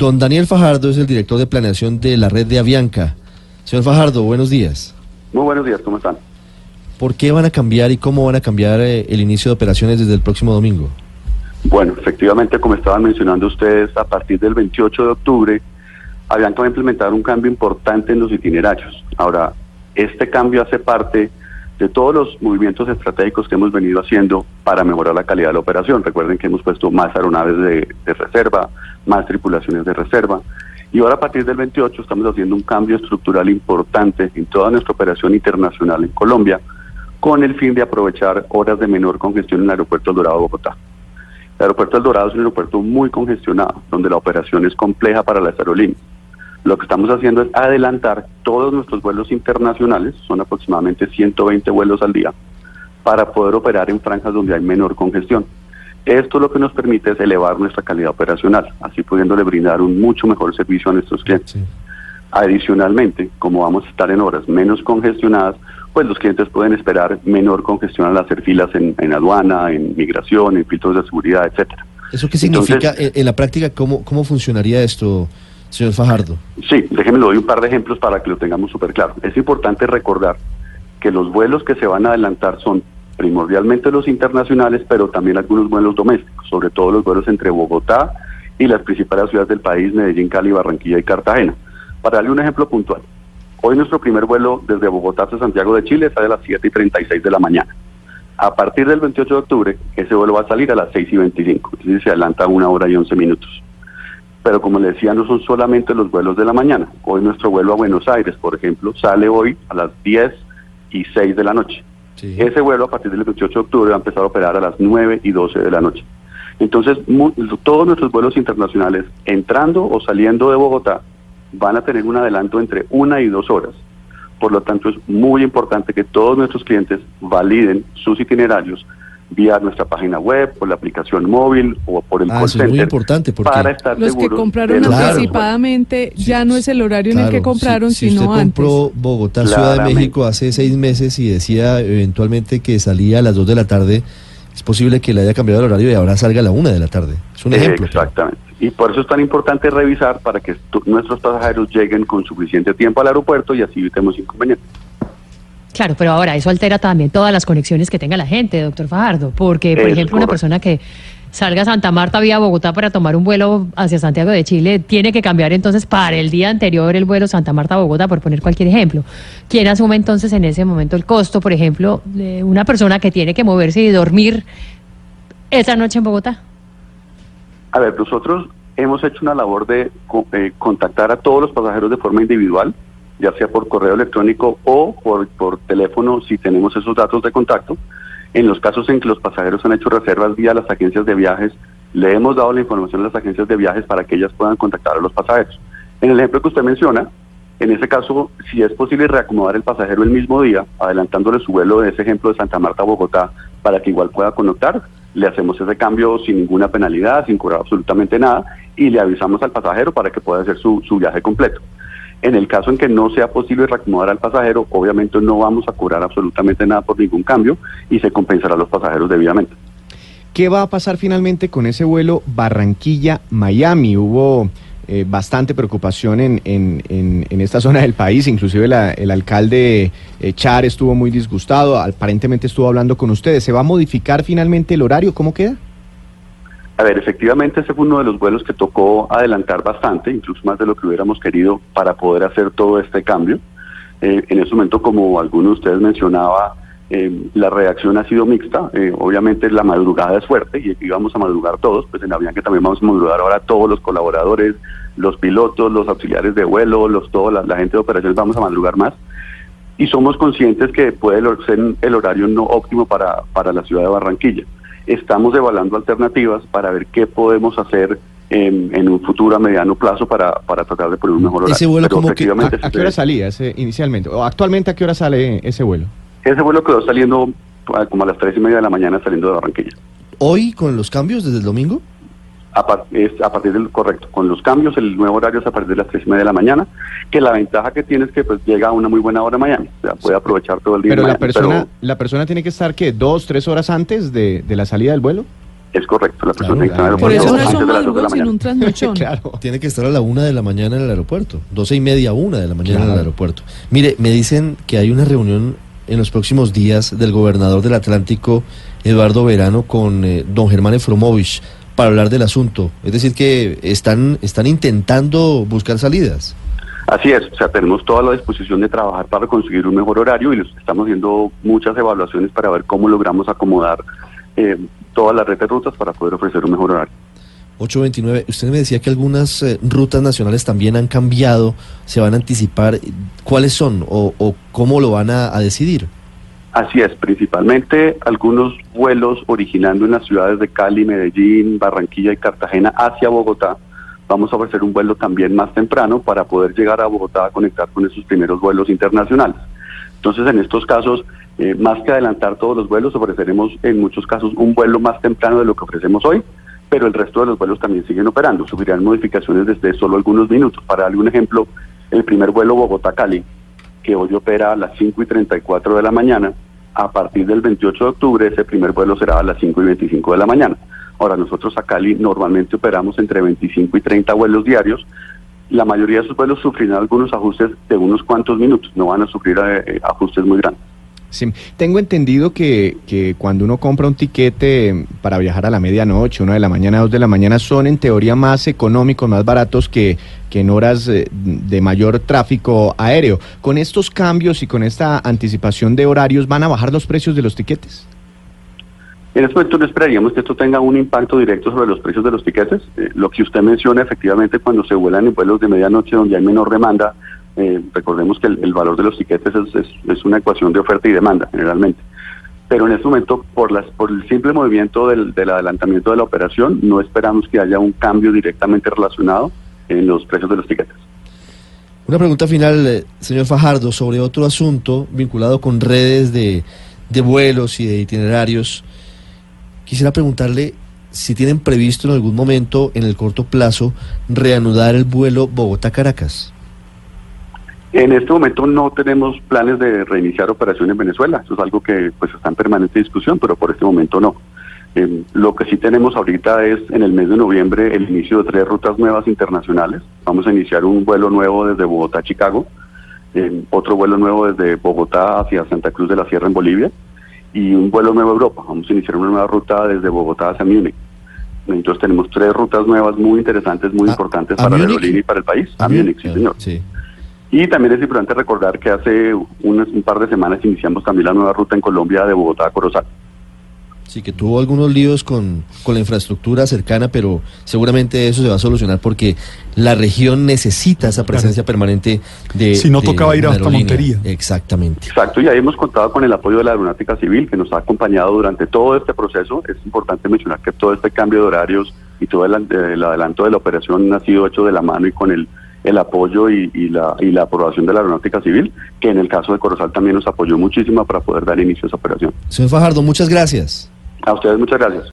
Don Daniel Fajardo es el director de planeación de la red de Avianca. Señor Fajardo, buenos días. Muy buenos días, ¿cómo están? ¿Por qué van a cambiar y cómo van a cambiar eh, el inicio de operaciones desde el próximo domingo? Bueno, efectivamente, como estaban mencionando ustedes, a partir del 28 de octubre, Avianca va a implementar un cambio importante en los itinerarios. Ahora, este cambio hace parte de todos los movimientos estratégicos que hemos venido haciendo para mejorar la calidad de la operación. Recuerden que hemos puesto más aeronaves de, reserva, más tripulaciones de reserva. Y ahora a partir del 28 estamos haciendo un cambio estructural importante en toda nuestra operación internacional en Colombia, con el fin de aprovechar horas de menor congestión en el aeropuerto El Dorado de Bogotá. El aeropuerto El Dorado es un aeropuerto muy congestionado, donde la operación es compleja para las aerolíneas. Lo que estamos haciendo es adelantar todos nuestros vuelos internacionales, son aproximadamente 120 vuelos al día, para poder operar en franjas donde hay menor congestión. Esto lo que nos permite es elevar nuestra calidad operacional, así pudiéndole brindar un mucho mejor servicio a nuestros clientes. Adicionalmente, como vamos a estar en horas menos congestionadas, pues los clientes pueden esperar menor congestión al hacer filas en, aduana, en migración, en filtros de seguridad, etcétera. ¿Eso qué significa en, la práctica? ¿Cómo, cómo funcionaría esto? Señor Fajardo. Sí, déjeme le doy un par de ejemplos para que lo tengamos súper claro. Es importante recordar que los vuelos que se van a adelantar son primordialmente los internacionales, pero también algunos vuelos domésticos, sobre todo los vuelos entre Bogotá y las principales ciudades del país, Medellín, Cali, Barranquilla y Cartagena. Para darle un ejemplo puntual, hoy nuestro primer vuelo desde Bogotá hasta Santiago de Chile sale a las 7 y 36 de la mañana. A partir del 28 de octubre, ese vuelo va a salir a las 6 y 25, es decir, se adelanta una hora y 11 minutos pero como le decía, no son solamente los vuelos de la mañana. Hoy nuestro vuelo a Buenos Aires, por ejemplo, sale hoy a las 10 y 6 de la noche. Ese vuelo a partir del 28 de octubre va a empezar a operar a las 9 y 12 de la noche. Entonces, todos nuestros vuelos internacionales, entrando o saliendo de Bogotá, van a tener un adelanto entre una y dos horas. Por lo tanto, es muy importante que todos nuestros clientes validen sus itinerarios vía nuestra página web, por la aplicación móvil o por el ah, call muy importante porque para estar los que compraron anticipadamente ya no es el horario en el que compraron, si, sino usted compró Bogotá, Ciudad de México hace seis meses y decía eventualmente que salía a las dos de la tarde, es posible que le haya cambiado el horario y ahora salga a la una de la tarde. Es un ejemplo. Exactamente. Y por eso es tan importante revisar para que nuestros pasajeros lleguen con suficiente tiempo al aeropuerto y así evitemos inconvenientes. Claro, pero ahora eso altera también todas las conexiones que tenga la gente, doctor Fajardo, porque, por ejemplo, una persona que salga a Santa Marta vía Bogotá para tomar un vuelo hacia Santiago de Chile, tiene que cambiar entonces para el día anterior el vuelo Santa Marta-Bogotá, por poner cualquier ejemplo. ¿Quién asume entonces en ese momento el costo, por ejemplo, de una persona que tiene que moverse y dormir esa noche en Bogotá? A ver, nosotros hemos hecho una labor de eh, contactar a todos los pasajeros de forma individual ya sea por correo electrónico o por, por teléfono si tenemos esos datos de contacto. En los casos en que los pasajeros han hecho reservas vía las agencias de viajes, le hemos dado la información a las agencias de viajes para que ellas puedan contactar a los pasajeros. En el ejemplo que usted menciona, en ese caso, si es posible reacomodar el pasajero el mismo día, adelantándole su vuelo de ese ejemplo de Santa Marta a Bogotá, para que igual pueda conectar, le hacemos ese cambio sin ninguna penalidad, sin cobrar absolutamente nada, y le avisamos al pasajero para que pueda hacer su, su viaje completo. En el caso en que no sea posible reacomodar al pasajero, obviamente no vamos a cobrar absolutamente nada por ningún cambio y se compensará a los pasajeros debidamente. ¿Qué va a pasar finalmente con ese vuelo Barranquilla-Miami? Hubo eh, bastante preocupación en, esta zona del país, inclusive el alcalde eh, Char estuvo muy disgustado, aparentemente estuvo hablando con ustedes. ¿Se va a modificar finalmente el horario? ¿Cómo queda? A ver, efectivamente ese fue uno de los vuelos que tocó adelantar bastante, incluso más de lo que hubiéramos querido para poder hacer todo este cambio. Eh, en ese momento, como alguno de ustedes mencionaba, eh, la reacción ha sido mixta. Eh, obviamente la madrugada es fuerte y íbamos a madrugar todos, pues en Avianca también vamos a madrugar ahora todos los colaboradores, los pilotos, los auxiliares de vuelo, los toda la, gente de operaciones vamos a madrugar más. Y somos conscientes que puede ser el horario no óptimo para, para la ciudad de Barranquilla estamos evaluando alternativas para ver qué podemos hacer en, un futuro a mediano plazo para, para tratar de poner un mejor horario. ¿Ese vuelo como que, a, qué hora salía ese, inicialmente? ¿O actualmente a qué hora sale ese vuelo? Ese vuelo quedó saliendo como a las tres y media de la mañana saliendo de Barranquilla. ¿Hoy con los cambios desde el domingo? A, es a partir del correcto. Con los cambios, el nuevo horario es a partir de las tres y media de la mañana, que la ventaja que tiene es que pues llega a una muy buena hora Miami, o sea, puede aprovechar todo el día. Pero la persona, la persona tiene que estar, ¿qué? ¿Dos, tres horas antes de, de la salida del vuelo? Es correcto, la persona claro, claro. Por eso no es un madrugón, sino un trasnochón. claro. Tiene que estar a la una de la mañana en el aeropuerto, doce y media, una de la mañana en el aeropuerto. Mire, me dicen que hay una reunión en los próximos días del gobernador del Atlántico, Eduardo Verano, con eh, don Germán Efromovich para hablar del asunto. Es decir, que están, están intentando buscar salidas. Así es, o sea, tenemos toda la disposición de trabajar para conseguir un mejor horario y estamos haciendo muchas evaluaciones para ver cómo logramos acomodar eh, todas las redes de rutas para poder ofrecer un mejor horario. 829, usted me decía que algunas eh, rutas nacionales también han cambiado, se van a anticipar. ¿Cuáles son o, cómo lo van a, decidir? Así es, principalmente algunos vuelos originando en las ciudades de Cali, Medellín, Barranquilla y Cartagena hacia Bogotá. Vamos a ofrecer un vuelo también más temprano para poder llegar a Bogotá a conectar con esos primeros vuelos internacionales. Entonces, en estos casos, eh, más que adelantar todos los vuelos, ofreceremos en muchos casos un vuelo más temprano de lo que ofrecemos hoy pero el resto de los vuelos también siguen operando. Sufrirán modificaciones desde solo algunos minutos. Para darle un ejemplo, el primer vuelo Bogotá-Cali, que hoy opera a las 5 y 34 de la mañana, a partir del 28 de octubre ese primer vuelo será a las 5 y 25 de la mañana. Ahora, nosotros a Cali normalmente operamos entre 25 y 30 vuelos diarios. La mayoría de esos vuelos sufrirán algunos ajustes de unos cuantos minutos, no van a sufrir eh, ajustes muy grandes. Sí. Tengo entendido que, que, cuando uno compra un tiquete para viajar a la medianoche, una de la mañana, dos de la mañana, son en teoría más económicos, más baratos que, que en horas eh, de mayor tráfico aéreo. ¿Con estos cambios y con esta anticipación de horarios van a bajar los precios de los tiquetes? En este momento no esperaríamos que esto tenga un impacto directo sobre los precios de los tiquetes. Eh, lo que usted menciona, efectivamente, cuando se vuelan en vuelos de medianoche donde hay menor demanda, eh, recordemos que el, valor de los tiquetes es, una ecuación de oferta y demanda generalmente. Pero en este momento, por, las, por el simple movimiento del, adelantamiento de la operación, no esperamos que haya un cambio directamente relacionado en los precios de los tiquetes. Una pregunta final, eh, señor Fajardo, sobre otro asunto vinculado con redes de, vuelos y de itinerarios. Quisiera preguntarle si tienen previsto en algún momento, en el corto plazo, reanudar el vuelo Bogotá-Caracas. En este momento no tenemos planes de reiniciar operaciones en Venezuela. Eso es algo que pues está en permanente discusión, pero por este momento no. Eh, lo que sí tenemos ahorita es en el mes de noviembre el inicio de tres rutas nuevas internacionales. Vamos a iniciar un vuelo nuevo desde Bogotá a Chicago, eh, otro vuelo nuevo desde Bogotá hacia Santa Cruz de la Sierra en Bolivia y un vuelo nuevo a Europa. Vamos a iniciar una nueva ruta desde Bogotá hacia Múnich. Entonces tenemos tres rutas nuevas muy interesantes, muy importantes para la aerolínea y para el país. A, Múnich, sí, señor. Sí. Y también es importante recordar que hace un, par de semanas iniciamos también la nueva ruta en Colombia de Bogotá a Corozal. Sí, que tuvo algunos líos con, con, la infraestructura cercana, pero seguramente eso se va a solucionar porque la región necesita esa presencia permanente de. Si no tocaba ir hasta Montería. Exactamente. Exacto, y ahí hemos contado con el apoyo de la Aeronáutica Civil, que nos ha acompañado durante todo este proceso. Es importante mencionar que todo este cambio de horarios y todo el adelanto de la operación ha sido hecho de la mano y con el el apoyo y, la, y la aprobación de la Aeronáutica Civil, que en el caso de Corozal también nos apoyó muchísimo para poder dar inicio a esa operación. Señor Fajardo, muchas gracias. A ustedes muchas gracias.